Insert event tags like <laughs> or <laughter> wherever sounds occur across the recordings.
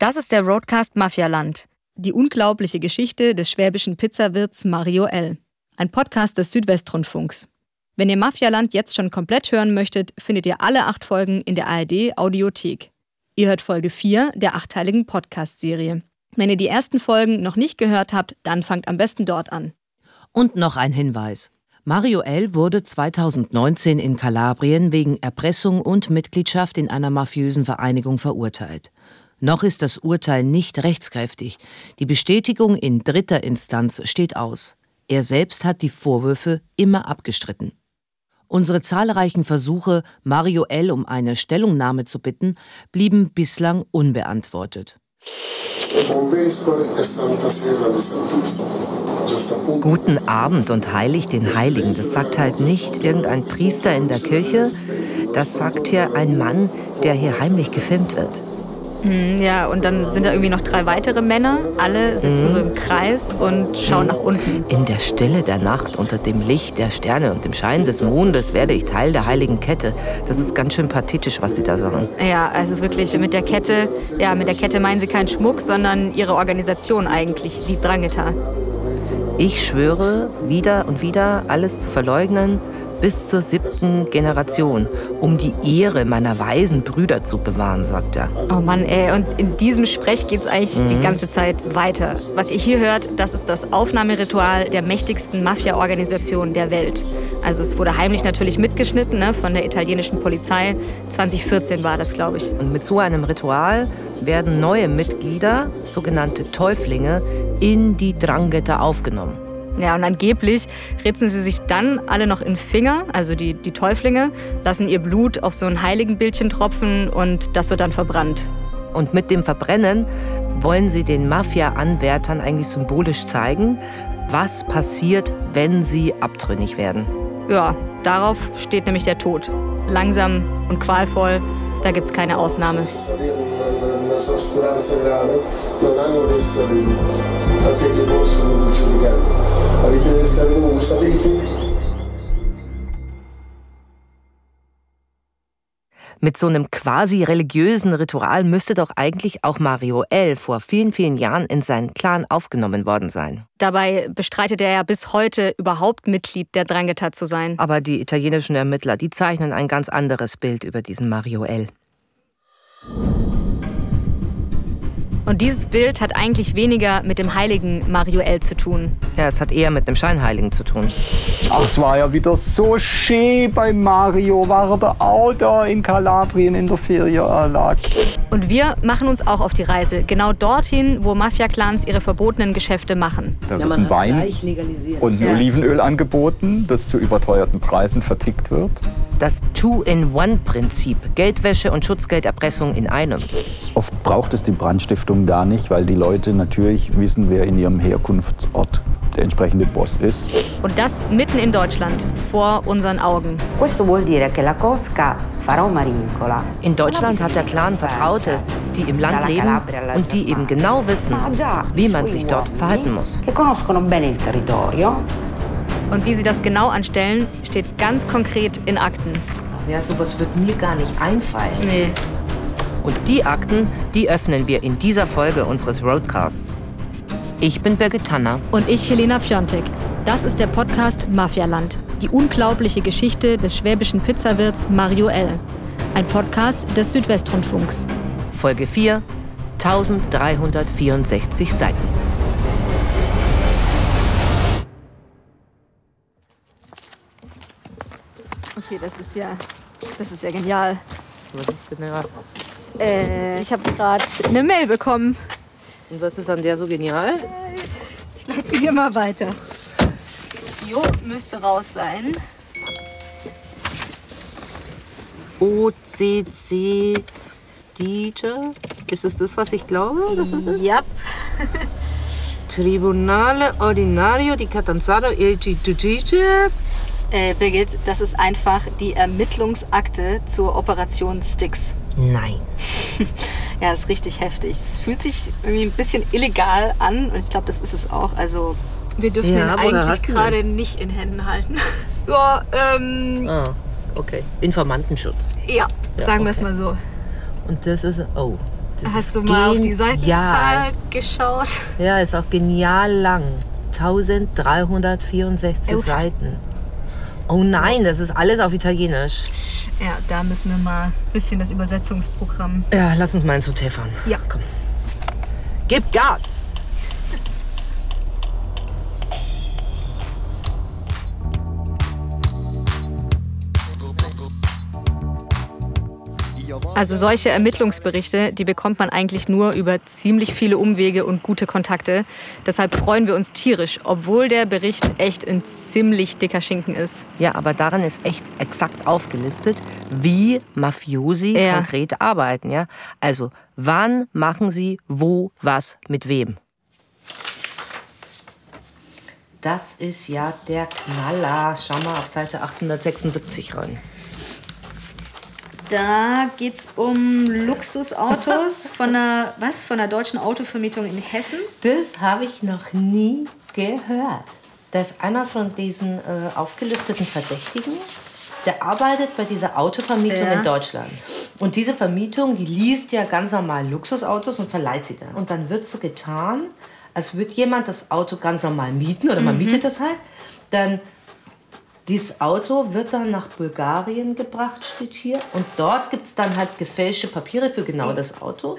Das ist der Roadcast Mafialand. Die unglaubliche Geschichte des schwäbischen Pizzawirts Mario L. Ein Podcast des Südwestrundfunks. Wenn ihr Mafialand jetzt schon komplett hören möchtet, findet ihr alle acht Folgen in der ARD Audiothek. Ihr hört Folge 4 der achteiligen Podcast-Serie. Wenn ihr die ersten Folgen noch nicht gehört habt, dann fangt am besten dort an. Und noch ein Hinweis. Mario L. wurde 2019 in Kalabrien wegen Erpressung und Mitgliedschaft in einer mafiösen Vereinigung verurteilt. Noch ist das Urteil nicht rechtskräftig. Die Bestätigung in dritter Instanz steht aus. Er selbst hat die Vorwürfe immer abgestritten. Unsere zahlreichen Versuche, Mario L. um eine Stellungnahme zu bitten, blieben bislang unbeantwortet. Guten Abend und heilig den Heiligen. Das sagt halt nicht irgendein Priester in der Kirche. Das sagt hier ein Mann, der hier heimlich gefilmt wird. Hm, ja, und dann sind da irgendwie noch drei weitere Männer. Alle sitzen mhm. so im Kreis und schauen mhm. nach unten. In der Stille der Nacht, unter dem Licht der Sterne und dem Schein des Mondes werde ich Teil der heiligen Kette. Das ist ganz schön pathetisch, was die da sagen. Ja, also wirklich mit der Kette, ja, mit der Kette meinen sie keinen Schmuck, sondern ihre Organisation eigentlich, die Drangheta. Ich schwöre, wieder und wieder alles zu verleugnen, bis zur siebten Generation, um die Ehre meiner weisen Brüder zu bewahren, sagt er. Oh Mann, ey, und in diesem Sprech geht es eigentlich mhm. die ganze Zeit weiter. Was ihr hier hört, das ist das Aufnahmeritual der mächtigsten Mafia-Organisation der Welt. Also es wurde heimlich natürlich mitgeschnitten ne, von der italienischen Polizei. 2014 war das, glaube ich. Und mit so einem Ritual werden neue Mitglieder, sogenannte Täuflinge, in die Drangheta aufgenommen. Ja, und angeblich ritzen sie sich dann alle noch in Finger, also die, die Täuflinge, lassen ihr Blut auf so ein Heiligenbildchen tropfen und das wird dann verbrannt. Und mit dem Verbrennen wollen sie den Mafia-Anwärtern eigentlich symbolisch zeigen, was passiert, wenn sie abtrünnig werden. Ja, darauf steht nämlich der Tod. Langsam und qualvoll, da gibt's keine Ausnahme. Avete Mit so einem quasi religiösen Ritual müsste doch eigentlich auch Mario L. vor vielen, vielen Jahren in seinen Clan aufgenommen worden sein. Dabei bestreitet er ja bis heute überhaupt Mitglied der Drangheta zu sein. Aber die italienischen Ermittler, die zeichnen ein ganz anderes Bild über diesen Mario L. Und dieses Bild hat eigentlich weniger mit dem heiligen Mario L. zu tun. Ja, es hat eher mit dem Scheinheiligen zu tun. Ach, es war ja wieder so schön bei Mario. War er da auch da in Kalabrien in der Ferienanlage. Und wir machen uns auch auf die Reise. Genau dorthin, wo Mafia-Clans ihre verbotenen Geschäfte machen. Da wird ein Wein und ein ja. Olivenöl angeboten, das zu überteuerten Preisen vertickt wird. Das Two-in-One-Prinzip. Geldwäsche und Schutzgelderpressung in einem. Oft braucht es die Brandstiftung Vermutung da nicht, weil die Leute natürlich wissen, wer in ihrem Herkunftsort der entsprechende Boss ist. Und das mitten in Deutschland, vor unseren Augen. In Deutschland hat der Clan Vertraute, die im Land leben und die eben genau wissen, wie man sich dort verhalten muss. Und wie sie das genau anstellen, steht ganz konkret in Akten. Ja, sowas wird mir gar nicht einfallen. Nee. Und die Akten, die öffnen wir in dieser Folge unseres Roadcasts. Ich bin Birgit Tanner. Und ich Helena Piontek. Das ist der Podcast Mafialand. Die unglaubliche Geschichte des schwäbischen Pizzawirts Mario L. Ein Podcast des Südwestrundfunks. Folge 4, 1364 Seiten. Okay, das ist ja, das ist ja genial. Was ist genial? Äh, ich habe gerade eine Mail bekommen. Und was ist an der so genial? Ich leite sie dir mal weiter. Jo, müsste raus sein. OCC Stiger? Ist es das, was ich glaube, dass es ist? Ja. Tribunale Ordinario di Catanzaro e Giudice. Äh, Birgit, das ist einfach die Ermittlungsakte zur Operation Sticks. Nein. <laughs> ja, ist richtig heftig. Es fühlt sich irgendwie ein bisschen illegal an und ich glaube, das ist es auch. Also wir dürfen ja, ihn eigentlich gerade nicht in Händen halten. <laughs> ja, ähm. Ah, okay. Informantenschutz. Ja, sagen okay. wir es mal so. Und das ist, oh, Das Hast du mal auf die Seitenzahl geschaut? Ja, ist auch genial lang. <laughs> 1364 oh. Seiten. Oh nein, das ist alles auf Italienisch. Ja, da müssen wir mal ein bisschen das Übersetzungsprogramm. Ja, lass uns mal ins Hotel fahren. Ja. Komm. Gib Gas! Also solche Ermittlungsberichte, die bekommt man eigentlich nur über ziemlich viele Umwege und gute Kontakte. Deshalb freuen wir uns tierisch, obwohl der Bericht echt ein ziemlich dicker Schinken ist. Ja, aber darin ist echt exakt aufgelistet, wie Mafiosi ja. konkret arbeiten. Ja? Also wann machen sie wo was mit wem. Das ist ja der Knaller. Schau mal auf Seite 876 rein. Da geht es um Luxusautos <laughs> von einer, was, von einer deutschen Autovermietung in Hessen. Das habe ich noch nie gehört. Da ist einer von diesen äh, aufgelisteten Verdächtigen, der arbeitet bei dieser Autovermietung ja. in Deutschland. Und diese Vermietung, die liest ja ganz normal Luxusautos und verleiht sie dann. Und dann wird so getan, als würde jemand das Auto ganz normal mieten oder man mhm. mietet das halt. Dann dieses Auto wird dann nach Bulgarien gebracht, steht hier. Und dort gibt es dann halt gefälschte Papiere für genau das Auto.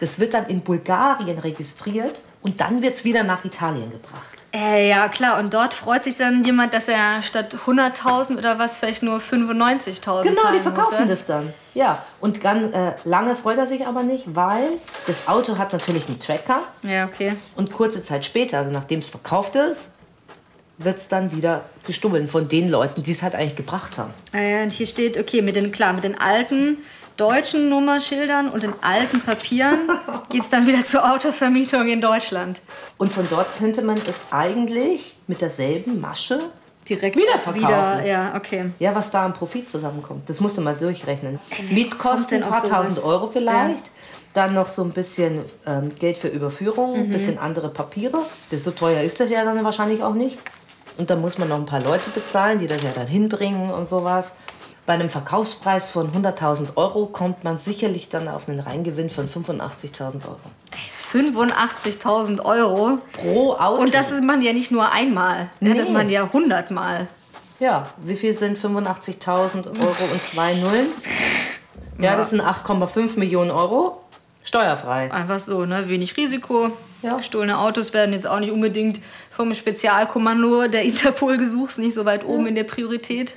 Das wird dann in Bulgarien registriert und dann wird es wieder nach Italien gebracht. Äh, ja, klar. Und dort freut sich dann jemand, dass er statt 100.000 oder was vielleicht nur 95.000 Genau, die verkaufen muss, das dann. Ja, und ganz äh, lange freut er sich aber nicht, weil das Auto hat natürlich einen Tracker. Ja, okay. Und kurze Zeit später, also nachdem es verkauft ist, wird es dann wieder gestohlen von den Leuten, die es halt eigentlich gebracht haben. Ah ja, und hier steht, okay, mit den, klar, mit den alten deutschen Nummerschildern und den alten Papieren <laughs> geht es dann wieder zur Autovermietung in Deutschland. Und von dort könnte man es eigentlich mit derselben Masche direkt wiederverkaufen. Wieder, ja, okay. Ja, was da an Profit zusammenkommt, das musst du mal durchrechnen. Mietkosten ein paar tausend Euro vielleicht. Ja. Dann noch so ein bisschen ähm, Geld für Überführung, ein mhm. bisschen andere Papiere. Das so teuer ist das ja dann wahrscheinlich auch nicht. Und dann muss man noch ein paar Leute bezahlen, die das ja dann hinbringen und sowas. Bei einem Verkaufspreis von 100.000 Euro kommt man sicherlich dann auf einen Reingewinn von 85.000 Euro. 85.000 Euro? Pro Auto. Und das ist man ja nicht nur einmal, nee. das ist man ja 100 Mal. Ja, wie viel sind 85.000 Euro und zwei Nullen? Ja, das sind 8,5 Millionen Euro. Steuerfrei. Einfach so, ne? Wenig Risiko. Ja. Gestohlene Autos werden jetzt auch nicht unbedingt vom Spezialkommando der Interpol gesucht, nicht so weit oben ja. in der Priorität.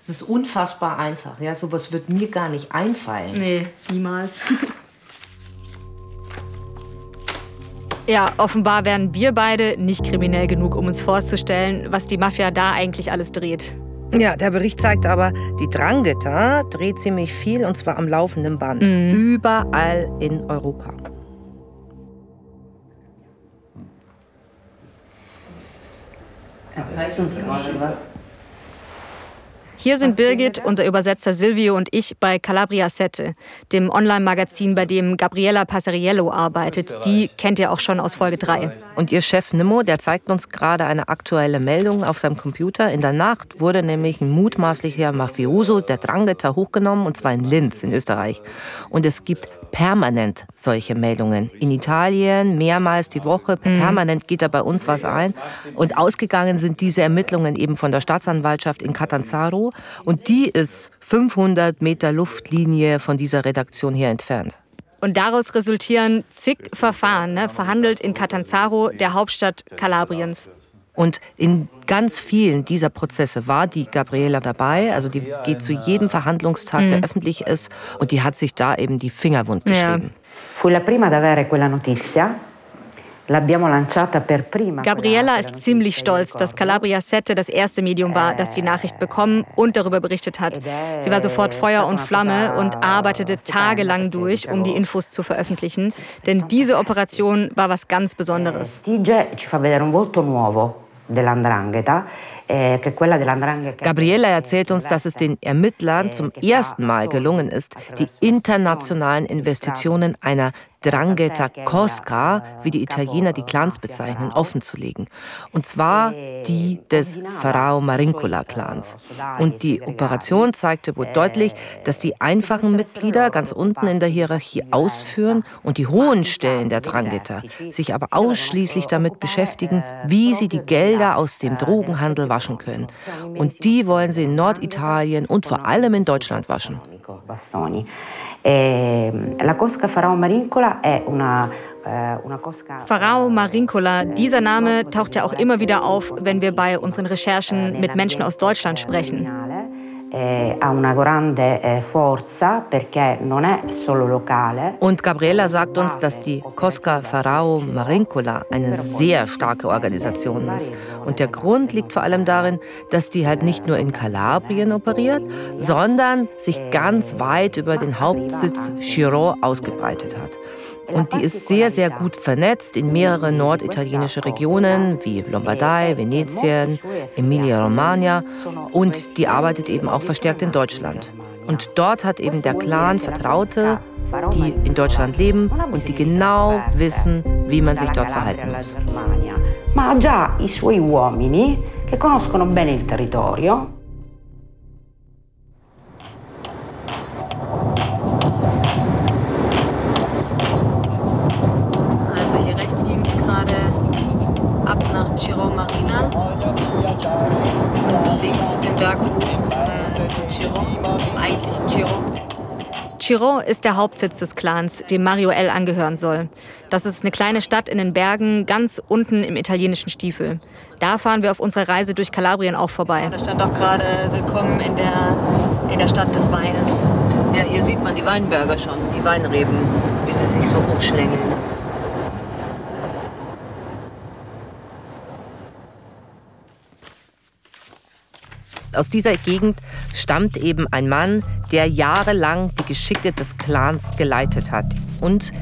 Es ist unfassbar einfach. Ja, sowas wird mir gar nicht einfallen. Nee, niemals. ja, offenbar wären wir beide nicht kriminell genug, um uns vorzustellen, was die Mafia da eigentlich alles dreht. Ja, der Bericht zeigt aber, die Drangheta dreht ziemlich viel und zwar am laufenden Band. Mhm. Überall in Europa. Er zeigt uns gerade was. Hier sind Birgit, unser Übersetzer Silvio und ich bei Calabria Sette, dem Online-Magazin, bei dem Gabriella Passeriello arbeitet. Die kennt ihr auch schon aus Folge 3. Und ihr Chef Nimmo, der zeigt uns gerade eine aktuelle Meldung auf seinem Computer. In der Nacht wurde nämlich ein mutmaßlicher Mafioso, der Drangheta, hochgenommen, und zwar in Linz in Österreich. Und es gibt permanent solche Meldungen. In Italien mehrmals die Woche, mhm. permanent geht da bei uns was ein. Und ausgegangen sind diese Ermittlungen eben von der Staatsanwaltschaft in Catanzaro. Und die ist 500 Meter Luftlinie von dieser Redaktion hier entfernt. Und daraus resultieren zig Verfahren, ne, verhandelt in Catanzaro, der Hauptstadt Kalabriens. Und in ganz vielen dieser Prozesse war die Gabriela dabei. Also die geht zu jedem Verhandlungstag, der mhm. öffentlich ist. Und die hat sich da eben die Finger wund geschrieben. Ja. Fu la prima ad avere quella notizia. Gabriella ist ziemlich stolz, dass Calabria Sette das erste Medium war, das die Nachricht bekommen und darüber berichtet hat. Sie war sofort Feuer und Flamme und arbeitete tagelang durch, um die Infos zu veröffentlichen. Denn diese Operation war was ganz Besonderes. Eh, Gabriela erzählt uns, dass es den Ermittlern zum ersten Mal gelungen ist, die internationalen Investitionen einer Drangheta Cosca, wie die Italiener die Clans bezeichnen, offenzulegen. Und zwar die des Pharao Marincola-Clans. Und die Operation zeigte wohl deutlich, dass die einfachen Mitglieder ganz unten in der Hierarchie ausführen und die hohen Stellen der Drangheta sich aber ausschließlich damit beschäftigen, wie sie die Gelder aus dem Drogenhandel waschen können. Und die wollen sie in Norditalien und vor allem in Deutschland waschen. Ehm, la Cosca Pharao Marincola è una eh, Pharao Marincola, dieser Name taucht ja auch immer wieder auf, wenn wir bei unseren Recherchen mit Menschen aus Deutschland sprechen. Eh, eh, Und Gabriela sagt uns, dass die Cosca Pharao Marincola eine sehr starke Organisation ist. Und der Grund liegt vor allem darin, dass die halt nicht nur in Kalabrien operiert, sondern sich ganz weit über den Hauptsitz Chirò ausgebreitet hat. Und die ist sehr, sehr gut vernetzt in mehrere norditalienische Regionen wie Lombardei, Venetien, Emilia-Romagna und die arbeitet eben auch verstärkt in Deutschland. Und dort hat eben der Clan Vertraute, die in Deutschland leben und die genau wissen, wie man sich dort verhalten muss. Ma già i suoi uomini che conoscono bene il territorio Chiron ist der Hauptsitz des Clans, dem Mario L. angehören soll. Das ist eine kleine Stadt in den Bergen, ganz unten im italienischen Stiefel. Da fahren wir auf unserer Reise durch Kalabrien auch vorbei. Da stand auch gerade Willkommen in der, in der Stadt des Weines. Ja, hier sieht man die Weinberger schon, die Weinreben, wie sie sich so hochschlängeln. Aus dieser Gegend stammt eben ein Mann, der jahrelang die Geschicke des Clans geleitet hat und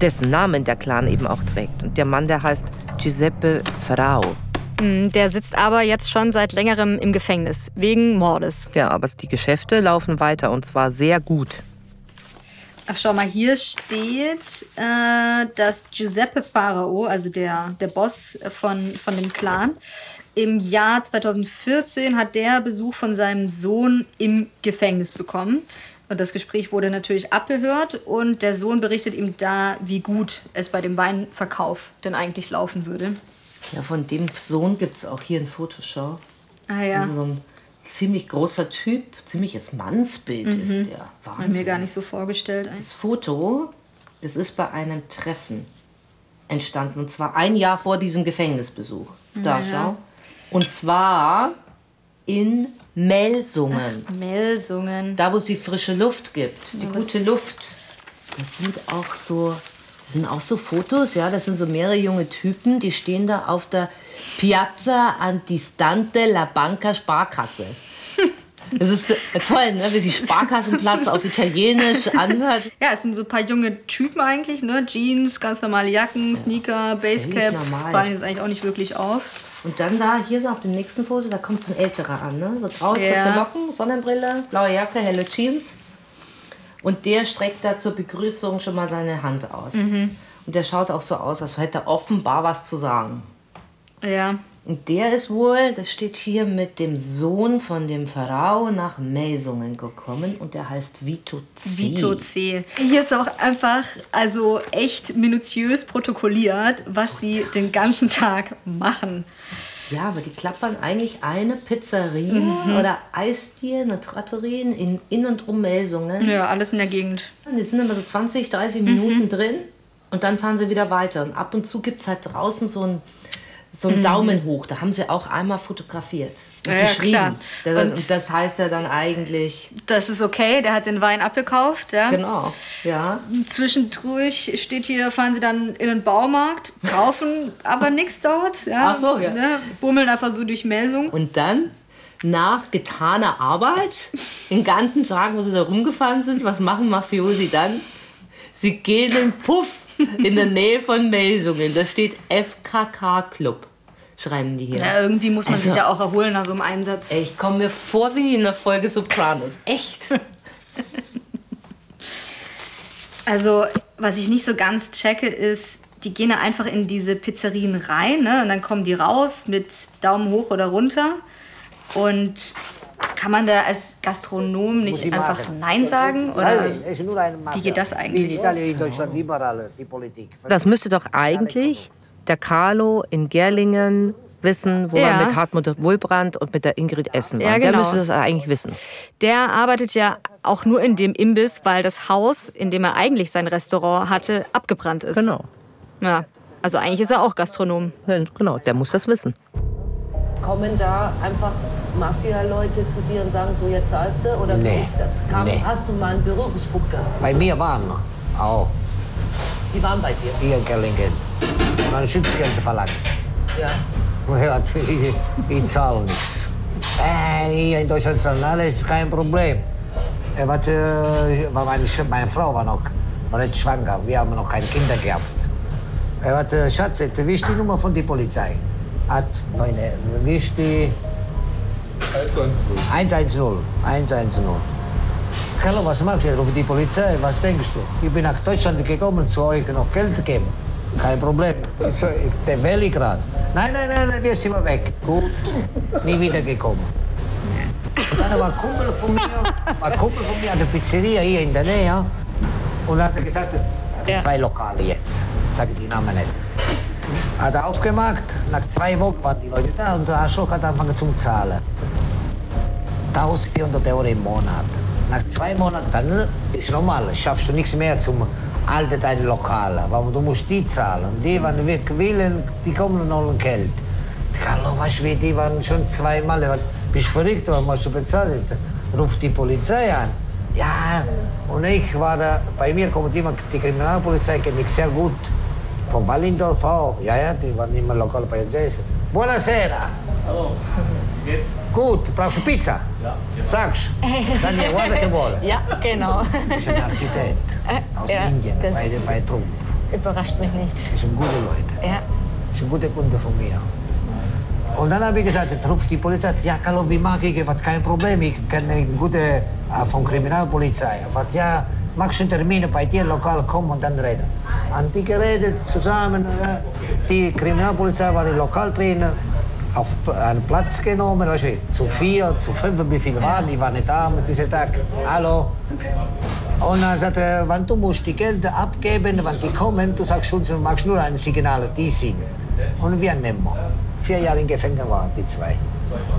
dessen Namen der Clan eben auch trägt. Und der Mann, der heißt Giuseppe Ferrao. Hm, der sitzt aber jetzt schon seit längerem im Gefängnis, wegen Mordes. Ja, aber die Geschäfte laufen weiter und zwar sehr gut. Ach, schau mal, hier steht, äh, dass Giuseppe Farao, also der, der Boss von, von dem Clan, im Jahr 2014 hat der Besuch von seinem Sohn im Gefängnis bekommen. Und das Gespräch wurde natürlich abgehört und der Sohn berichtet ihm da, wie gut es bei dem Weinverkauf denn eigentlich laufen würde. Ja, von dem Sohn gibt es auch hier ein Fotoschau. Ah ja. Also so ein ziemlich großer Typ, ziemliches Mannsbild mhm. ist der. Wahnsinn. Hab mir gar nicht so vorgestellt. Eigentlich. Das Foto, das ist bei einem Treffen entstanden. Und zwar ein Jahr vor diesem Gefängnisbesuch. Da, ja. schau. Und zwar in Melsungen. Ach, Melsungen. Da, wo es die frische Luft gibt, die gute Luft. Das sind auch so, das sind auch so Fotos, ja, das sind so mehrere junge Typen, die stehen da auf der Piazza Antistante La Banca Sparkasse. Das ist toll, ne? wie sich Sparkassenplatz auf Italienisch <laughs> anhört. Ja, es sind so ein paar junge Typen eigentlich, ne? Jeans, ganz normale Jacken, Sneaker, Basecap. Fallen jetzt eigentlich auch nicht wirklich auf. Und dann da, hier so auf dem nächsten Foto, da kommt so ein älterer an, ne? So graue, ja. kurze Locken, Sonnenbrille, blaue Jacke, helle Jeans. Und der streckt da zur Begrüßung schon mal seine Hand aus. Mhm. Und der schaut auch so aus, als hätte er offenbar was zu sagen. Ja. Und der ist wohl, das steht hier, mit dem Sohn von dem Pharao nach Melsungen gekommen und der heißt Vito C. Vito C. Hier ist auch einfach, also echt minutiös protokolliert, was die den ganzen Tag machen. Ja, aber die klappern eigentlich eine Pizzeria mhm. oder Eisdielen eine Trattorien in, in und um Melsungen. Ja, alles in der Gegend. Die sind immer so 20, 30 Minuten mhm. drin und dann fahren sie wieder weiter. Und ab und zu gibt es halt draußen so ein so ein mhm. Daumen hoch. Da haben sie auch einmal fotografiert. Und ja, geschrieben. Das, und das heißt ja dann eigentlich. Das ist okay, der hat den Wein abgekauft, ja. Genau, ja. Zwischendurch steht hier, fahren sie dann in den Baumarkt, kaufen <laughs> aber nichts dort, ja. Ach so, ja. Ne? Bummeln einfach so durch Melsung. Und dann, nach getaner Arbeit, <laughs> den ganzen Tag, wo sie da rumgefahren sind, was machen Mafiosi dann? Sie gehen in Puff <laughs> in der Nähe von Melsungen. Da steht FKK Club. Schreiben die hier. Ja, irgendwie muss man also, sich ja auch erholen nach so einem Einsatz. Ey, ich komme mir vor wie in der Folge Sopranos. <laughs> Echt. Also, was ich nicht so ganz checke, ist, die gehen da einfach in diese Pizzerien rein ne? und dann kommen die raus mit Daumen hoch oder runter. Und kann man da als Gastronom nicht einfach Nein sagen? Oder wie geht das eigentlich? Das müsste doch eigentlich der Carlo in Gerlingen wissen, wo ja. man mit Hartmut Wohlbrand und mit der Ingrid essen war. Ja, genau. Der müsste das eigentlich wissen. Der arbeitet ja auch nur in dem Imbiss, weil das Haus, in dem er eigentlich sein Restaurant hatte, abgebrannt ist. Genau. Ja, also eigentlich ist er auch Gastronom. Ja, genau, der muss das wissen. Kommen da einfach Mafia-Leute zu dir und sagen, so jetzt zahlst du? Oder nee. wie ist das? Kam, nee. Hast du mal einen Berührungspunkt gehabt? Bei mir waren auch. Die waren bei dir? Hier in Gerlingen. Und dann Schutzgeld verlangt. Ja. Ja, ich, ich zahle nichts. Äh, hier in Deutschland zahlen alle, ist kein Problem. Äh, was, äh, meine, meine Frau war noch, war nicht schwanger, wir haben noch keine Kinder gehabt. Äh, was, äh, Schatz, wie ist die Nummer von der Polizei? Hat, wie ist die... 110. 110. Hallo, was machst du? Rufe die Polizei. Was denkst du? Ich bin nach Deutschland gekommen, zu euch noch Geld geben. Kein Problem. So, der ich gerade. Nein, nein, nein, nein, wir sind weg. Gut, nie wieder gekommen. Und dann war ein Kumpel von mir, ein Kumpel von mir an der Pizzeria hier in der Nähe. Und dann hat er gesagt, ja. zwei Lokale jetzt. Sag die Namen nicht. Hat aufgemacht, nach zwei Wochen waren die Leute da und der Arschloch hat angefangen zu zahlen. 1400 Euro im Monat. Nach zwei Monaten, dann ist normal, schaffst du nichts mehr zum alte deine Lokale, weil du musst die zahlen. Die, wenn wir willen, die kommen noch ein Geld. Hallo, weißt du, die waren schon zweimal. Bist du verrückt, was musst du bezahlen? Ruf die Polizei an. Ja, und ich war da, bei mir kommt immer, die Kriminalpolizei kenne ich sehr gut. Von Wallendorf auch. Ja, ja, die waren immer lokal bei uns. Buonasera. Hallo, wie geht's? Gut, brauchst du Pizza? Ja. Sagst Dann ja, <laughs> guarda che vuole. Ja, genau. Ist ein Architekt <laughs> aus ja, Indien, bei, bei Trumpf. Überrascht mich nicht. Das sind gute Leute. Ja. Das sind gute Kunde von mir. Und dann habe ich gesagt, jetzt ruft die Polizei. Ja, hallo, wie mag ich? Was kein Problem. Ich kenne einen guten äh, von Kriminalpolizei. Was, ja, magst du einen Termin bei dir lokal kommen und dann reden. Die geredet zusammen. Äh, die Kriminalpolizei war die Lokaltrainer auf einen Platz genommen, du, zu vier, zu fünf, wie viele waren, ich war nicht da mit diesem Tag. Hallo. Und dann sagte er, wenn du musst die Gelder abgeben, wenn die kommen, du sagst uns, du machst nur ein Signal, die sind. Und wir nehmen. Vier Jahre im Gefängnis waren die zwei.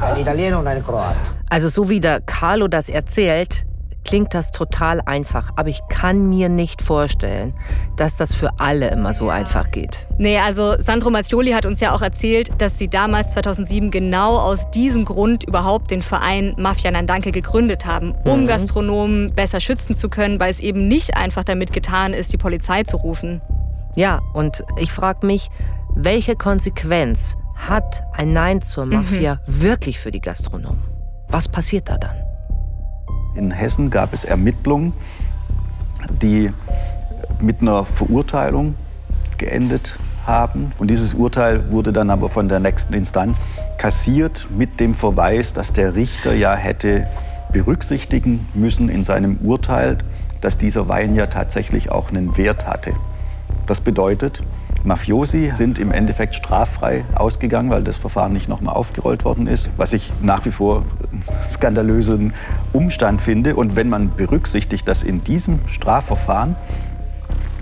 Ein Italiener und ein Kroat. Also so wie der Carlo das erzählt, klingt das total einfach, aber ich kann mir nicht vorstellen, dass das für alle immer so einfach geht. Nee, also Sandro Mazzioli hat uns ja auch erzählt, dass sie damals 2007 genau aus diesem Grund überhaupt den Verein Mafia Nandanke gegründet haben, um mhm. Gastronomen besser schützen zu können, weil es eben nicht einfach damit getan ist, die Polizei zu rufen. Ja, und ich frage mich, welche Konsequenz hat ein Nein zur Mafia mhm. wirklich für die Gastronomen? Was passiert da dann? In Hessen gab es Ermittlungen, die mit einer Verurteilung geendet haben. Und dieses Urteil wurde dann aber von der nächsten Instanz kassiert mit dem Verweis, dass der Richter ja hätte berücksichtigen müssen in seinem Urteil, dass dieser Wein ja tatsächlich auch einen Wert hatte. Das bedeutet, Mafiosi sind im Endeffekt straffrei ausgegangen, weil das Verfahren nicht nochmal aufgerollt worden ist, was ich nach wie vor einen skandalösen Umstand finde. Und wenn man berücksichtigt, dass in diesem Strafverfahren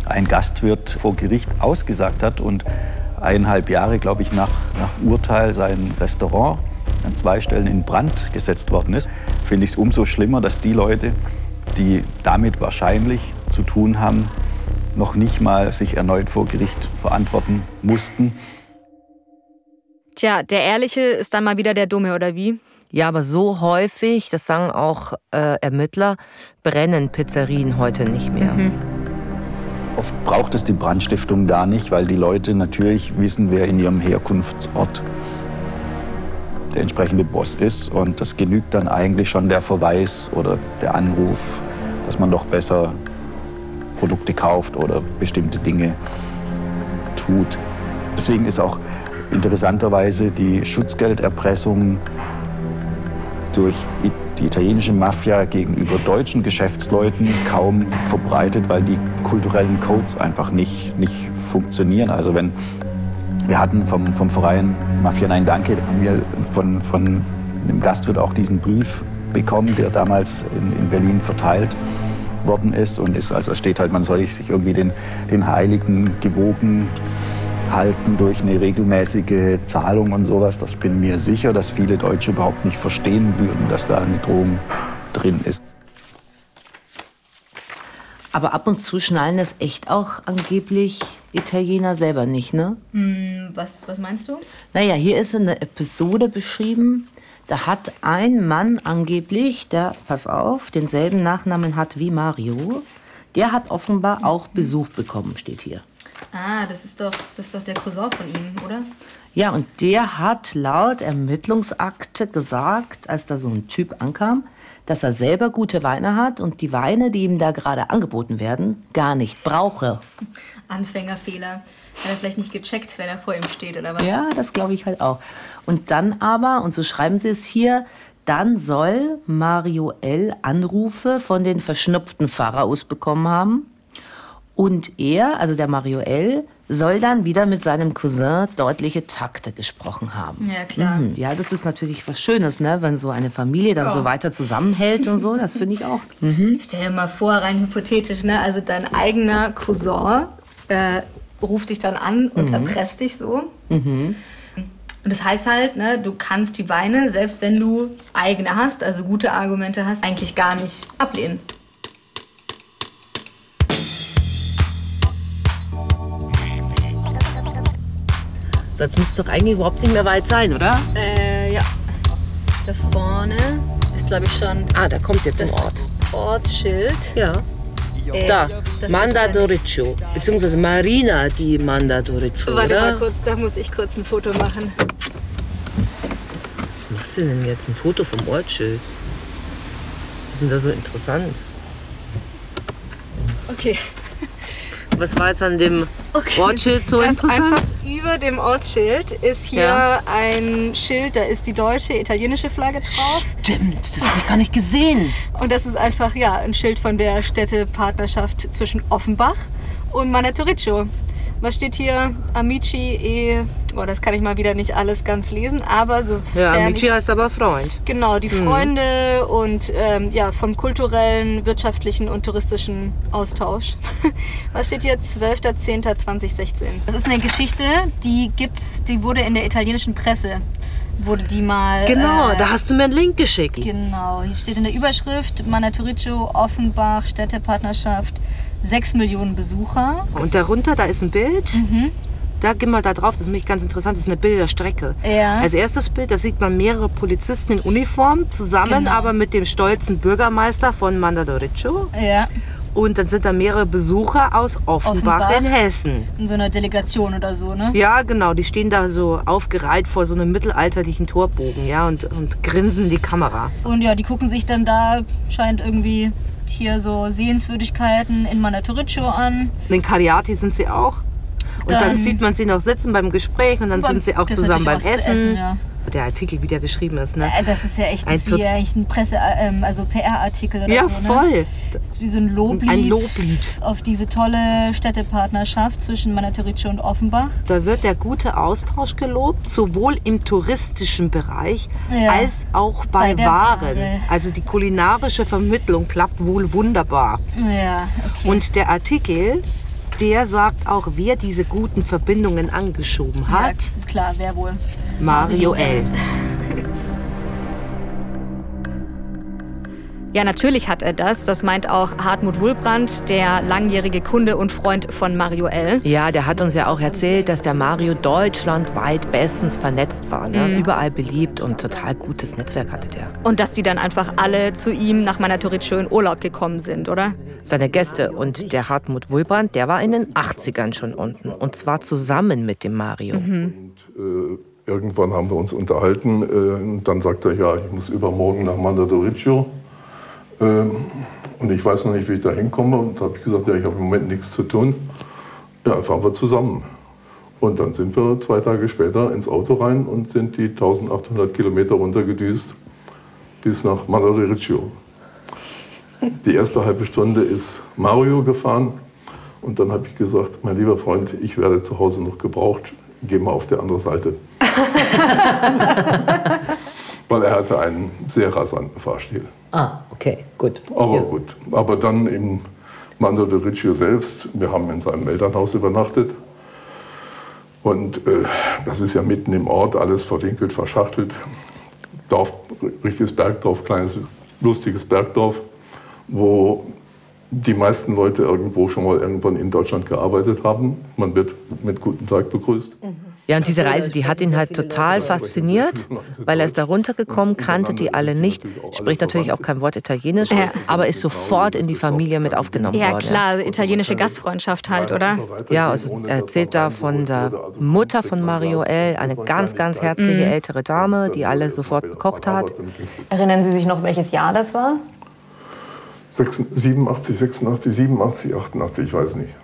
ein Gastwirt vor Gericht ausgesagt hat und eineinhalb Jahre, glaube ich, nach, nach Urteil sein Restaurant an zwei Stellen in Brand gesetzt worden ist, finde ich es umso schlimmer, dass die Leute, die damit wahrscheinlich zu tun haben, noch nicht mal sich erneut vor Gericht verantworten mussten. Tja, der Ehrliche ist dann mal wieder der Dumme, oder wie? Ja, aber so häufig, das sagen auch äh, Ermittler, brennen Pizzerien heute nicht mehr. Mhm. Oft braucht es die Brandstiftung gar nicht, weil die Leute natürlich wissen, wer in ihrem Herkunftsort der entsprechende Boss ist. Und das genügt dann eigentlich schon der Verweis oder der Anruf, dass man doch besser Produkte kauft oder bestimmte Dinge tut. Deswegen ist auch interessanterweise die Schutzgelderpressung durch die italienische Mafia gegenüber deutschen Geschäftsleuten kaum verbreitet, weil die kulturellen Codes einfach nicht, nicht funktionieren. Also wenn wir hatten vom, vom Verein Mafia Nein Danke, haben wir von, von einem Gastwirt auch diesen Brief bekommen, der damals in, in Berlin verteilt worden ist und ist, also steht halt, man soll sich irgendwie den, den Heiligen gewogen halten durch eine regelmäßige Zahlung und sowas. Das bin mir sicher, dass viele Deutsche überhaupt nicht verstehen würden, dass da eine Drohung drin ist. Aber ab und zu schnallen es echt auch angeblich Italiener selber nicht, ne? Hm, was, was meinst du? Naja, hier ist eine Episode beschrieben. Da hat ein Mann angeblich, der, pass auf, denselben Nachnamen hat wie Mario, der hat offenbar auch Besuch bekommen, steht hier. Ah, das ist doch, das ist doch der Cousin von ihm, oder? Ja, und der hat laut Ermittlungsakte gesagt, als da so ein Typ ankam, dass er selber gute Weine hat und die Weine, die ihm da gerade angeboten werden, gar nicht brauche. Anfängerfehler. Hat er vielleicht nicht gecheckt, wer da vor ihm steht oder was? Ja, das glaube ich halt auch. Und dann aber, und so schreiben sie es hier, dann soll Mario L. Anrufe von den verschnupften Pharaos bekommen haben und er, also der Mario L., soll dann wieder mit seinem Cousin deutliche Takte gesprochen haben. Ja, klar. Mhm. Ja, das ist natürlich was Schönes, ne? wenn so eine Familie dann Ja. so weiter zusammenhält und so. Das finde ich auch. <laughs> Mhm. Stell dir mal vor, rein hypothetisch, ne? Also dein eigener Cousin äh, ruft dich dann an und Mhm. erpresst dich so. Mhm. Und das heißt halt, ne, du kannst die Weine, selbst wenn du eigene hast, also gute Argumente hast, eigentlich gar nicht ablehnen. So, jetzt müsste es doch eigentlich überhaupt nicht mehr weit sein, oder? Äh, ja. Da vorne ist, glaube ich, schon Ah, da kommt jetzt ein Ort. Ortsschild. Ja. Äh, Da, Manda. Doriccio, beziehungsweise Marina di Manda Doriccio, Warte oder? mal kurz, da muss ich kurz ein Foto machen. Was macht sie denn jetzt? Ein Foto vom Ortsschild? Was ist denn da so interessant? Okay. Was war jetzt an dem Okay. Ortsschild so ist interessant? Über dem Ortsschild ist hier Ja. ein Schild, da ist die deutsche, italienische Flagge drauf. Stimmt, das habe ich gar nicht gesehen. Und das ist einfach ja ein Schild von der Städtepartnerschaft zwischen Offenbach und Manatoriccio. Was steht hier? Amici e. Oh, das kann ich mal wieder nicht alles ganz lesen, aber so. Ja, Amici heißt aber Freund. Genau, die Mhm. Freunde und ähm, ja, vom kulturellen, wirtschaftlichen und touristischen Austausch. <laughs> Was steht hier? 12.10.2016. Das ist eine Geschichte, die gibt's, die wurde in der italienischen Presse, wurde die mal. Genau, äh, da hast du mir einen Link geschickt. Genau, hier steht in der Überschrift Manatoriccio, Offenbach, Städtepartnerschaft, 6 Millionen Besucher. Und darunter, da ist ein Bild. Mhm. Da gehen wir da drauf, das ist nämlich ganz interessant, das ist eine Bilderstrecke. Ja. Als erstes Bild, da sieht man mehrere Polizisten in Uniform, zusammen Genau. aber mit dem stolzen Bürgermeister von Mandadoriccio. Ja, Und dann sind da mehrere Besucher aus Offenbach, Offenbach. in Hessen. in so einer Delegation oder so, ne? Ja, genau, die stehen da so aufgereiht vor so einem mittelalterlichen Torbogen, ja, und, und grinsen in die Kamera. Und ja, die gucken sich dann da, scheint irgendwie hier so Sehenswürdigkeiten in Manatoriccio an. In Cariati sind sie auch. Und dann, Dann- sieht man sie noch sitzen beim Gespräch und dann sind sie auch zusammen beim Essen. essen, ja. Der Artikel, wie der geschrieben ist, ne? Äh, Das ist ja echt Ein wie eigentlich ein Presse-, ähm, also PR-Artikel oder Ja, so. Ne? voll. Das ist wie so ein Loblied, Ein Loblied. auf diese tolle Städtepartnerschaft zwischen Manatoriccio und Offenbach. Da wird der gute Austausch gelobt, sowohl im touristischen Bereich Ja. als auch bei, Bei Waren. Ware. Also die kulinarische Vermittlung klappt wohl wunderbar. Ja, okay. Und der Artikel, der sagt auch, wer diese guten Verbindungen angeschoben ja, hat. klar, wer wohl. Mario L. Ja, natürlich hat er das. Das meint auch Hartmut Wulbrand, der langjährige Kunde und Freund von Mario L. Ja, der hat uns ja auch erzählt, dass der Mario deutschlandweit bestens vernetzt war. Ne? Mhm. Überall beliebt und total gutes Netzwerk hatte der. Und dass die dann einfach alle zu ihm nach Manatoriccio in Urlaub gekommen sind, oder? Seine Gäste und der Hartmut Wulbrand, der war in den 80ern schon unten. Und zwar zusammen mit dem Mario. Mhm. Äh, irgendwann haben wir uns unterhalten äh, dann sagte er, ja, ich muss übermorgen nach Mandadoriccio. Ähm, und ich weiß noch nicht, wie ich da hinkomme. Und da habe ich gesagt, ja, ich habe im Moment nichts zu tun. Ja, fahren wir zusammen. Und dann sind wir zwei Tage später ins Auto rein und sind die 1800 Kilometer runtergedüst bis nach Riccio. Die erste halbe Stunde ist Mario gefahren und dann habe ich gesagt, mein lieber Freund, ich werde zu Hause noch gebraucht, geh mal auf die andere Seite. <laughs> Weil er hatte einen sehr rasanten Fahrstil. Ah, okay, gut. Aber ja. gut. Aber dann in Mando de Riccio selbst, wir haben in seinem Elternhaus übernachtet. Und äh, das ist ja mitten im Ort, alles verwinkelt, verschachtelt. Dorf, richtiges Bergdorf, kleines, lustiges Bergdorf, wo die meisten Leute irgendwo schon mal irgendwann in Deutschland gearbeitet haben. Man wird mit guten Tag begrüßt. Mhm. Ja, und diese Reise, die hat ihn halt total fasziniert, weil er ist da runtergekommen, kannte die alle nicht, spricht natürlich auch kein Wort Italienisch, ja. aber ist sofort in die Familie mit aufgenommen ja, worden. Ja, klar, italienische Gastfreundschaft halt, oder? Ja, also er erzählt da von der Mutter von Mario L., eine ganz, ganz herzliche mhm. ältere Dame, die alle sofort gekocht hat. Erinnern Sie sich noch, welches Jahr das war? 87, 86, 87, 88, ich weiß nicht.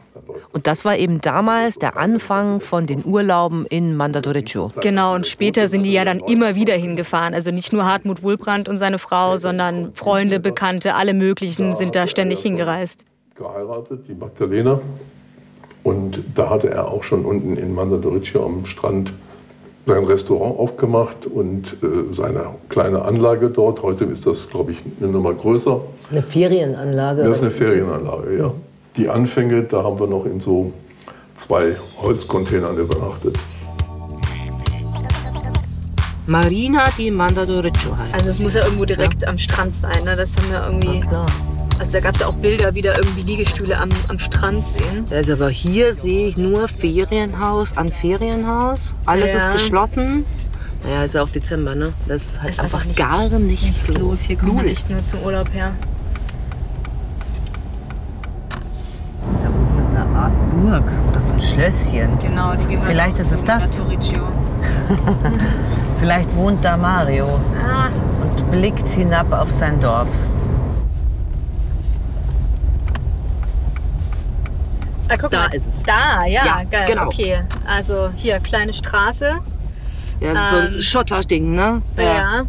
Und das war eben damals der Anfang von den Urlauben in Mandatoreccio. Genau, und später sind die ja dann immer wieder hingefahren. Also nicht nur Hartmut Wulbrand und seine Frau, sondern Freunde, Bekannte, alle möglichen sind da ständig hingereist. Geheiratet, die Magdalena. Und da hatte er auch schon unten in Mandatoreccio am Strand sein Restaurant aufgemacht und äh, seine kleine Anlage dort. Heute ist das, glaube ich, eine Nummer größer. Eine Ferienanlage? Das ist eine Ferienanlage, ja. Die Anfänge, da haben wir noch in so zwei Holzcontainern übernachtet. Marina di Mandadoriccio heißt. Also es muss ja irgendwo direkt ja. am Strand sein, ne? Das haben wir irgendwie. Ja, also da gab es ja auch Bilder, wie da irgendwie Liegestühle am, am Strand sehen. Also aber hier sehe ich nur Ferienhaus an Ferienhaus. Alles ja. ist geschlossen. Naja, ist ja auch Dezember, ne? Das ist halt ist einfach, einfach gar nichts, nichts los. Hier kommt man echt nur zum Urlaub her. Da oben ist eine Art Burg oder so ein Schlösschen. Genau, die gehört Vielleicht ist es das. <laughs> Vielleicht wohnt da Mario ah. und blickt hinab auf sein Dorf. Ah, guck da mal. ist es. Da, ja, ja geil. Genau. Okay, also hier kleine Straße. Ja, das ist so ein ähm, Schotterding, ne? Ja. ja.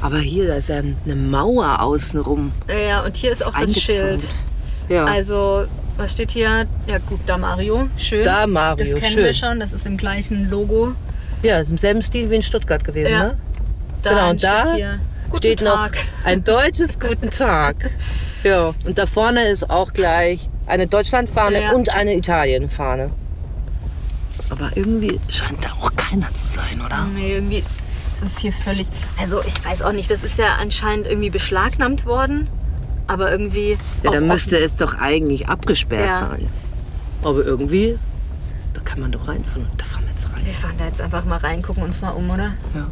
Aber hier, da ist ja eine Mauer außenrum. Ja, und hier ist, ist auch das Schild. Ja. Also, was steht hier? Ja, gut, da Mario. Schön. Da Mario. Das kennen schön. wir schon. Das ist im gleichen Logo. Ja, ist im selben Stil wie in Stuttgart gewesen, ja. ne? Da genau, und da steht, hier, steht noch ein deutsches <laughs> Guten Tag. Ja, und da vorne ist auch gleich eine Deutschlandfahne ja. und eine Italienfahne. Aber irgendwie scheint da auch keiner zu sein, oder? Nee, irgendwie das ist hier völlig. Also ich weiß auch nicht, das ist ja anscheinend irgendwie beschlagnahmt worden. Aber irgendwie. Ja, dann müsste es doch eigentlich abgesperrt ja. sein. Aber irgendwie, da kann man doch reinfahren. Da fahren wir jetzt rein. Wir fahren da jetzt einfach mal rein, gucken uns mal um, oder? Ja.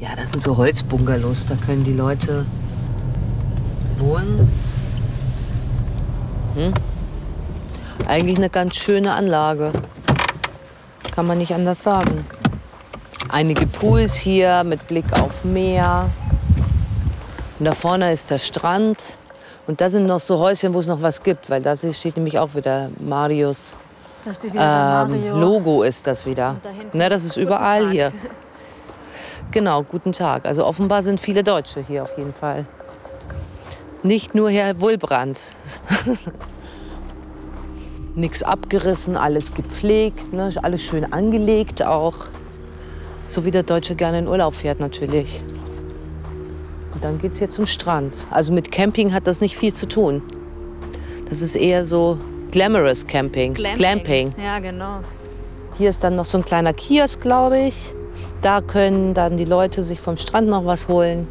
Ja, das sind so Holzbungalows. Da können die Leute wohnen. Hm? Eigentlich eine ganz schöne Anlage. Kann man nicht anders sagen. Einige Pools hier mit Blick auf Meer. Und da vorne ist der Strand. Und da sind noch so Häuschen, wo es noch was gibt, weil da steht nämlich auch wieder Marius. Ähm, Mario. Logo ist das wieder. Ne, das ist überall hier. <laughs> Genau, guten Tag. Also offenbar sind viele Deutsche hier auf jeden Fall. Nicht nur Herr Wulbrand. <laughs> Nichts abgerissen, alles gepflegt, ne? alles schön angelegt auch. So wie der Deutsche gerne in Urlaub fährt natürlich. Und dann geht es hier zum Strand. Also mit Camping hat das nicht viel zu tun. Das ist eher so glamorous Camping. Glamping. Glamping. Ja, genau. Hier ist dann noch so ein kleiner Kiosk, glaube ich. Da können dann die Leute sich vom Strand noch was holen.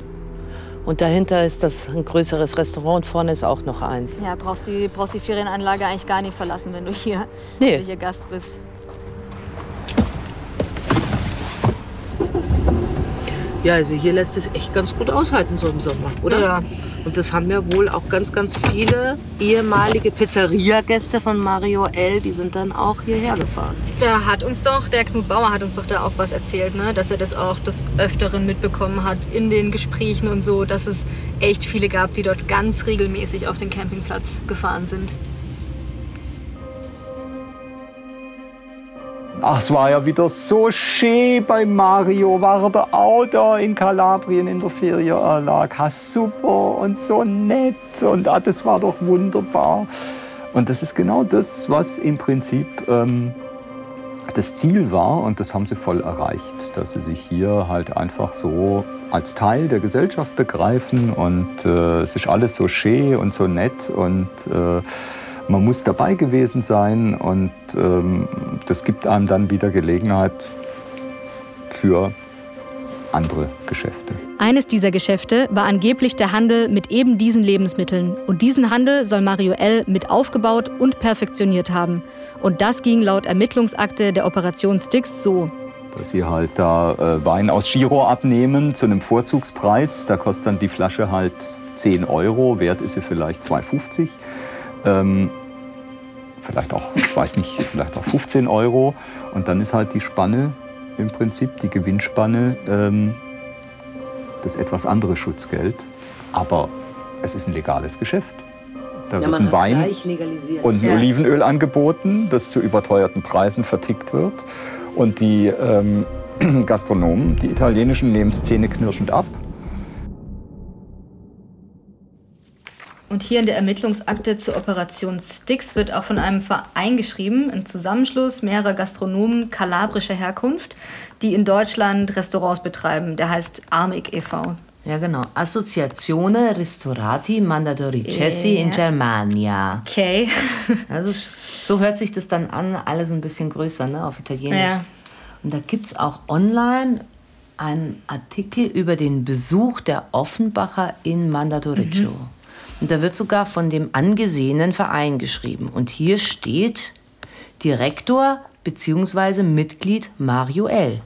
Und dahinter ist das ein größeres Restaurant und vorne ist auch noch eins. Ja, brauchst die, brauchst die Ferienanlage eigentlich gar nicht verlassen, wenn du hier, nee. wenn du hier Gast bist. Ja, also hier lässt es echt ganz gut aushalten so im Sommer, oder? Ja. Und das haben ja wohl auch ganz, ganz viele ehemalige Pizzeria-Gäste von Mario L., die sind dann auch hierher gefahren. Da hat uns doch, der Knut Bauer hat uns doch da auch was erzählt, ne? dass er das auch des Öfteren mitbekommen hat in den Gesprächen und so, dass es echt viele gab, die dort ganz regelmäßig auf den Campingplatz gefahren sind. Ach, es war ja wieder so schön bei Mario. War der auch da in Kalabrien in der Ferienanlage. Ah, super und so nett. Und ah, das war doch wunderbar. Und das ist genau das, was im Prinzip ähm, das Ziel war. Und das haben sie voll erreicht. Dass sie sich hier halt einfach so als Teil der Gesellschaft begreifen. Und äh, es ist alles so schön und so nett. Und äh, man muss dabei gewesen sein und ähm, das gibt einem dann wieder Gelegenheit für andere Geschäfte. Eines dieser Geschäfte war angeblich der Handel mit eben diesen Lebensmitteln. Und diesen Handel soll Mario L. mit aufgebaut und perfektioniert haben. Und das ging laut Ermittlungsakte der Operation Sticks so. Dass sie halt da äh, Wein aus Giro abnehmen zu einem Vorzugspreis. Da kostet dann die Flasche halt 10 Euro, wert ist sie vielleicht 2,50 ähm, vielleicht auch, ich weiß nicht, vielleicht auch 15 Euro. Und dann ist halt die Spanne im Prinzip, die Gewinnspanne, ähm, das etwas andere Schutzgeld. Aber es ist ein legales Geschäft. Da ja, wird ein Wein und ein ja. Olivenöl angeboten, das zu überteuerten Preisen vertickt wird. Und die ähm, <clears throat> Gastronomen, die italienischen, nehmen es zähneknirschend ab. Und hier in der Ermittlungsakte zur Operation Sticks wird auch von einem Verein geschrieben, ein Zusammenschluss mehrerer Gastronomen kalabrischer Herkunft, die in Deutschland Restaurants betreiben. Der heißt Armig e.V. Ja, genau. Associazione Ristorati Mandatoricesi yeah. in Germania. Okay. <laughs> also so hört sich das dann an, alles ein bisschen größer, ne, auf Italienisch. Ja. Und da gibt es auch online einen Artikel über den Besuch der Offenbacher in Mandatoriccio. Mhm. Und da wird sogar von dem angesehenen Verein geschrieben. Und hier steht Direktor bzw. Mitglied Mario L.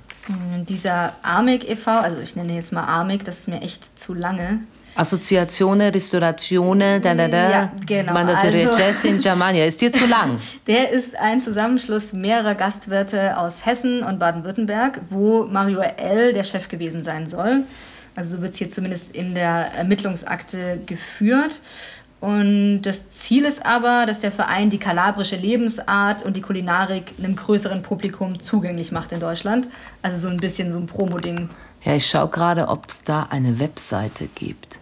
Dieser AMIG e.V., also ich nenne jetzt mal AMIG, das ist mir echt zu lange. Associazione Ristorazione, da da da. Ja, genau. Also, in Germania. Ist dir zu lang? <laughs> Der ist ein Zusammenschluss mehrerer Gastwirte aus Hessen und Baden-Württemberg, wo Mario L. der Chef gewesen sein soll. Also so wird es hier zumindest in der Ermittlungsakte geführt. Und das Ziel ist aber, dass der Verein die kalabrische Lebensart und die Kulinarik einem größeren Publikum zugänglich macht in Deutschland. Also so ein bisschen so ein Promo-Ding. Ja, ich schaue gerade, ob es da eine Webseite gibt.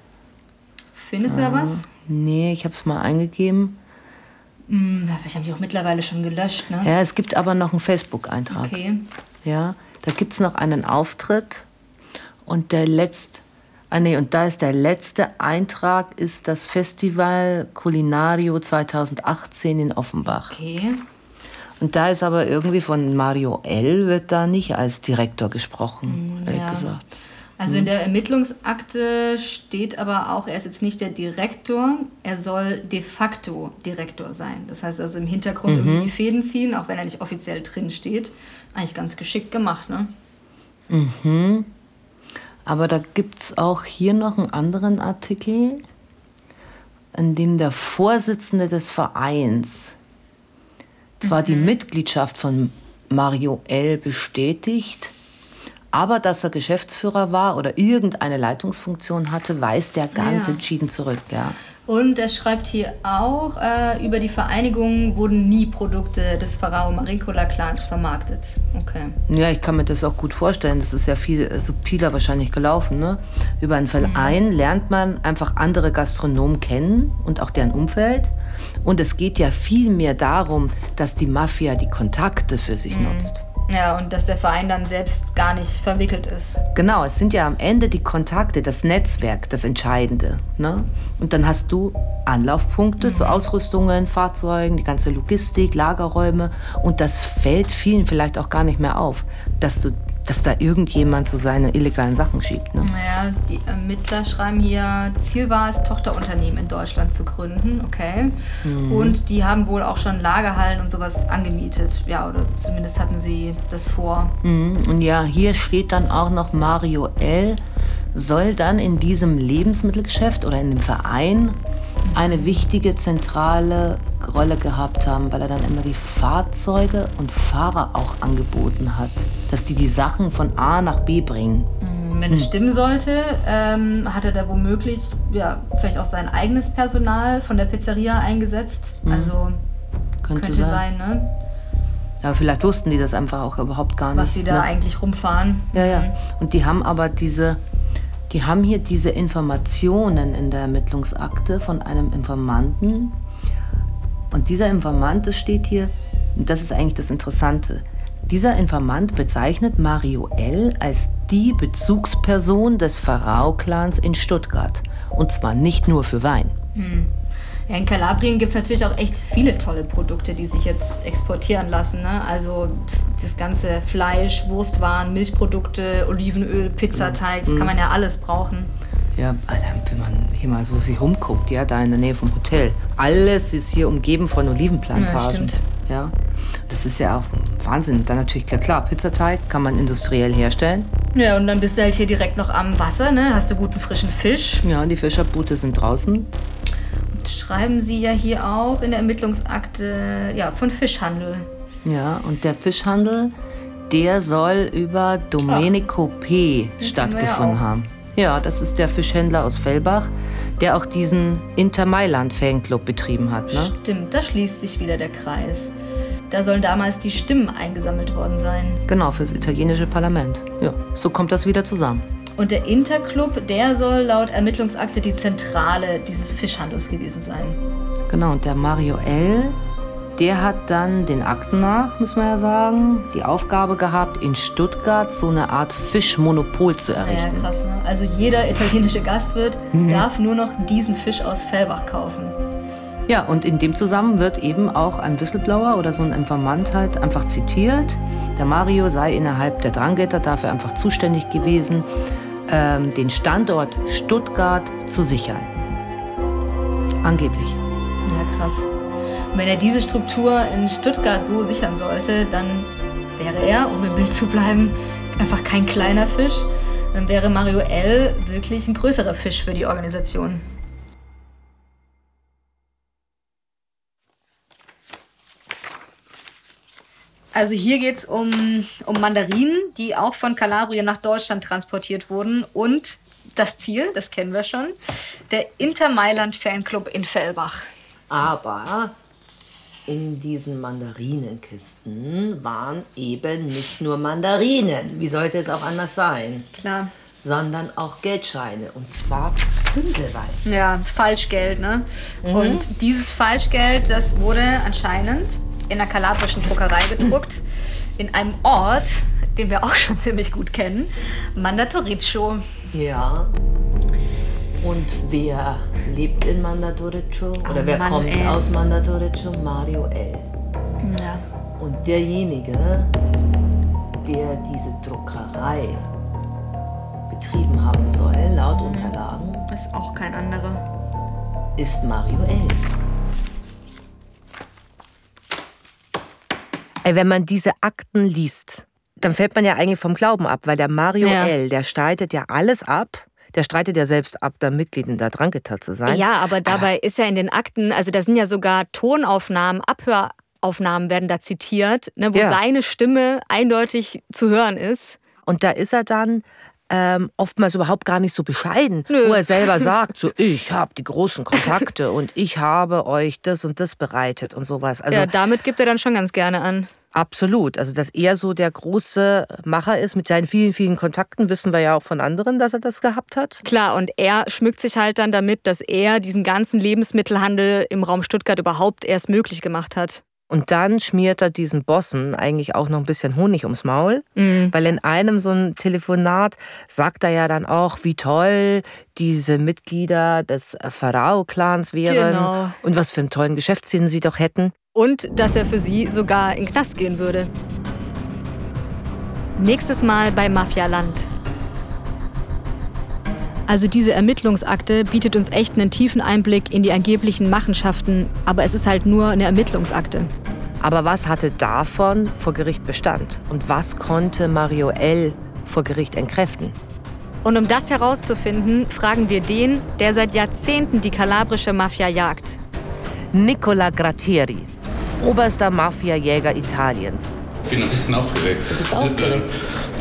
Findest du da was? Nee, ich habe es mal eingegeben. Hm, vielleicht haben die auch mittlerweile schon gelöscht, ne? Ja, es gibt aber noch einen Facebook-Eintrag. Okay. Ja, da gibt es noch einen Auftritt und der letzte, ah nee, und da ist der letzte Eintrag, ist das Festival Culinario 2018 in Offenbach. Okay. Und da ist aber irgendwie von Mario L. wird da nicht als Direktor gesprochen, mm, ehrlich ja. gesagt. Also in hm. der Ermittlungsakte steht aber auch, er ist jetzt nicht der Direktor, er soll de facto Direktor sein. Das heißt also im Hintergrund mhm. irgendwie Fäden ziehen, auch wenn er nicht offiziell drin steht. Eigentlich ganz geschickt gemacht, ne? Mhm. Aber da gibt es auch hier noch einen anderen Artikel, in dem der Vorsitzende des Vereins zwar mhm. die Mitgliedschaft von Mario L. bestätigt, aber dass er Geschäftsführer war oder irgendeine Leitungsfunktion hatte, weist er ganz ja. entschieden zurück. Ja. Und er schreibt hier auch, äh, über die Vereinigung wurden nie Produkte des Pharao Maricola Clans vermarktet. Okay. Ja, ich kann mir das auch gut vorstellen. Das ist ja viel äh, subtiler wahrscheinlich gelaufen. Ne? Über einen Verein mhm. lernt man einfach andere Gastronomen kennen und auch deren Umfeld. Und es geht ja viel mehr darum, dass die Mafia die Kontakte für sich mhm. nutzt. Ja, und dass der Verein dann selbst gar nicht verwickelt ist. Genau, es sind ja am Ende die Kontakte, das Netzwerk, das Entscheidende. Ne? Und dann hast du Anlaufpunkte mhm. zu Ausrüstungen, Fahrzeugen, die ganze Logistik, Lagerräume. Und das fällt vielen vielleicht auch gar nicht mehr auf, dass du dass da irgendjemand so seine illegalen Sachen schiebt. Ne? Naja, die Ermittler schreiben hier, Ziel war es, Tochterunternehmen in Deutschland zu gründen, okay. Mhm. Und die haben wohl auch schon Lagerhallen und sowas angemietet. Ja, oder zumindest hatten sie das vor. Mhm. Und ja, hier steht dann auch noch Mario L. soll dann in diesem Lebensmittelgeschäft oder in dem Verein eine wichtige zentrale Rolle gehabt haben, weil er dann immer die Fahrzeuge und Fahrer auch angeboten hat, dass die die Sachen von A nach B bringen. Mm, wenn es hm. stimmen sollte, ähm, hat er da womöglich ja, vielleicht auch sein eigenes Personal von der Pizzeria eingesetzt. Mhm. Also könnte, könnte sein. sein, ne? Ja, vielleicht wussten die das einfach auch überhaupt gar nicht. Was sie da ne? eigentlich rumfahren. Ja, ja. Mhm. Und die haben aber diese, die haben hier diese Informationen in der Ermittlungsakte von einem Informanten. Und dieser Informant, steht hier, und das ist eigentlich das Interessante. Dieser Informant bezeichnet Mario L. als die Bezugsperson des Pharao-Clans in Stuttgart. Und zwar nicht nur für Wein. Hm. Ja, in Kalabrien gibt es natürlich auch echt viele tolle Produkte, die sich jetzt exportieren lassen. Ne? Also das, das, ganze Fleisch, Wurstwaren, Milchprodukte, Olivenöl, Pizzateig, das mhm. kann man ja alles brauchen. Ja, wenn man hier mal so sich rumguckt, ja, da in der Nähe vom Hotel. Alles ist hier umgeben von Olivenplantagen. Ja, stimmt. Ja, das ist ja auch Wahnsinn. Dann natürlich, klar, klar, Pizzateig kann man industriell herstellen. Ja, und dann bist du halt hier direkt noch am Wasser, ne? Hast du guten frischen Fisch. Ja, und die Fischerboote sind draußen schreiben Sie ja hier auch in der Ermittlungsakte ja, von Fischhandel. Ja, und der Fischhandel, der soll über Domenico Ach, P. stattgefunden ja haben. Ja, das ist der Fischhändler aus Fellbach, der auch diesen Inter Mailand Fanclub betrieben hat. Ne? Stimmt, da schließt sich wieder der Kreis. Da sollen damals die Stimmen eingesammelt worden sein. Genau, fürs italienische Parlament. Ja, so kommt das wieder zusammen. Und der Interclub, der soll laut Ermittlungsakte die Zentrale dieses Fischhandels gewesen sein. Genau, und der Mario L., der hat dann den Akten nach, muss man ja sagen, die Aufgabe gehabt, in Stuttgart so eine Art Fischmonopol zu errichten. Ja, krass, ne? Also jeder italienische Gastwirt mhm. darf nur noch diesen Fisch aus Fellbach kaufen. Ja, und in dem Zusammen wird eben auch ein Whistleblower oder so ein Informant halt einfach zitiert. Der Mario sei innerhalb der Dranghätter dafür einfach zuständig gewesen, ähm, den Standort Stuttgart zu sichern. Angeblich. Ja, krass. Und wenn er diese Struktur in Stuttgart so sichern sollte, dann wäre er, um im Bild zu bleiben, einfach kein kleiner Fisch. Dann wäre Mario L. wirklich ein größerer Fisch für die Organisation. Also hier geht es um, um Mandarinen, die auch von Kalabrien nach Deutschland transportiert wurden. Und das Ziel, das kennen wir schon, der Inter Mailand Fanclub in Fellbach. Aber in diesen Mandarinenkisten waren eben nicht nur Mandarinen. Wie sollte es auch anders sein? Klar. Sondern auch Geldscheine. Und zwar bündelweise. Ja, Falschgeld, ne? Mhm. Und dieses Falschgeld, das wurde anscheinend in einer kalabrischen Druckerei gedruckt, in einem Ort, den wir auch <laughs> schon ziemlich gut kennen, Mandatoriccio. Ja. Und wer lebt in Mandatoriccio? Oder oh, wer Mann, kommt ey. aus Mandatoriccio? Mario L. Ja. Und derjenige, der diese Druckerei betrieben haben soll, laut Unterlagen, ist auch kein anderer, ist Mario L. wenn man diese Akten liest, dann fällt man ja eigentlich vom Glauben ab, weil der Mario ja. L., der streitet ja alles ab. Der streitet ja selbst ab, da Mitglied in der Drangheta zu sein. Ja, aber dabei ah. ist ja in den Akten, also da sind ja sogar Tonaufnahmen, Abhöraufnahmen werden da zitiert, ne, wo ja. seine Stimme eindeutig zu hören ist. Und da ist er dann ähm, oftmals überhaupt gar nicht so bescheiden, Nö. wo er selber <laughs> sagt, so ich habe die großen Kontakte und ich habe euch das und das bereitet und sowas. Also, ja, damit gibt er dann schon ganz gerne an. Absolut. Also, dass er so der große Macher ist mit seinen vielen, vielen Kontakten, wissen wir ja auch von anderen, dass er das gehabt hat. Klar, und er schmückt sich halt dann damit, dass er diesen ganzen Lebensmittelhandel im Raum Stuttgart überhaupt erst möglich gemacht hat. Und dann schmiert er diesen Bossen eigentlich auch noch ein bisschen Honig ums Maul, mhm. weil in einem so ein Telefonat sagt er ja dann auch, wie toll diese Mitglieder des Pharao-Clans wären genau. und was für einen tollen Geschäftssinn sie doch hätten. Und dass er für sie sogar in den Knast gehen würde. Nächstes Mal bei Mafialand. Also diese Ermittlungsakte bietet uns echt einen tiefen Einblick in die angeblichen Machenschaften, aber es ist halt nur eine Ermittlungsakte. Aber was hatte davon vor Gericht Bestand? Und was konnte Mario L. vor Gericht entkräften? Und um das herauszufinden, fragen wir den, der seit Jahrzehnten die kalabrische Mafia jagt. Nicola Grattieri, oberster Mafia-Jäger Italiens. Ich bin ein bisschen aufgeregt. Du bist aufgeregt?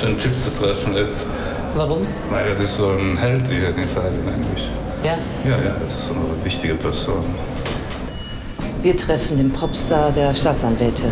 Den Typ zu treffen jetzt. Warum? Weil er ist so ein Held hier in Italien eigentlich. Ja? Ja, ja, das ist so eine wichtige Person. Wir treffen den Popstar der Staatsanwälte.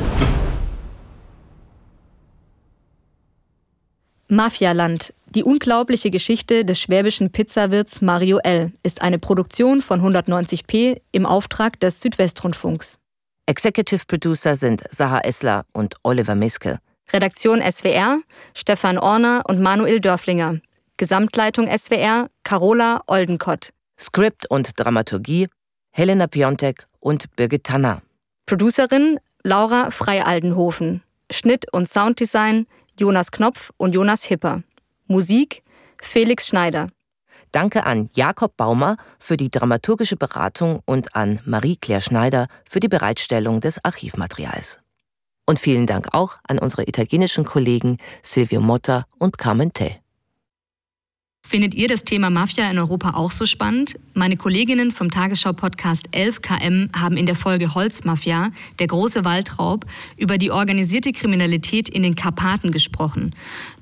Mafialand. Die unglaubliche Geschichte des schwäbischen Pizzawirts Mario L. ist eine Produktion von 190p im Auftrag des Südwestrundfunks. Executive Producer sind Sarah Essler und Oliver Miske. Redaktion SWR Stefan Orner und Manuel Dörflinger. Gesamtleitung SWR Carola Oldenkott. Skript und Dramaturgie Helena Piontek und Birgit Tanner. Producerin Laura Freialdenhofen. Schnitt und Sounddesign Jonas Knopf und Jonas Hipper. Musik Felix Schneider. Danke an Jakob Baumer für die dramaturgische Beratung und an Marie-Claire Schneider für die Bereitstellung des Archivmaterials. Und vielen Dank auch an unsere italienischen Kollegen Silvio Motta und Carmen Tell. Findet ihr das Thema Mafia in Europa auch so spannend? Meine Kolleginnen vom Tagesschau-Podcast 11KM haben in der Folge Holzmafia, der große Waldraub, über die organisierte Kriminalität in den Karpaten gesprochen.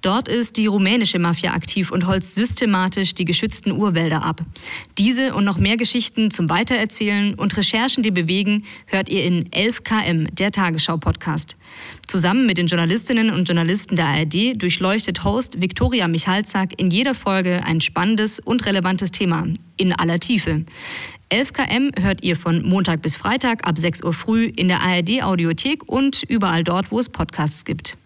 Dort ist die rumänische Mafia aktiv und holzt systematisch die geschützten Urwälder ab. Diese und noch mehr Geschichten zum Weitererzählen und Recherchen, die bewegen, hört ihr in 11KM, der Tagesschau-Podcast. Zusammen mit den Journalistinnen und Journalisten der ARD durchleuchtet Host Viktoria Michalzack in jeder Folge ein spannendes und relevantes Thema in aller Tiefe. 11KM hört ihr von Montag bis Freitag ab 6 Uhr früh in der ARD Audiothek und überall dort, wo es Podcasts gibt.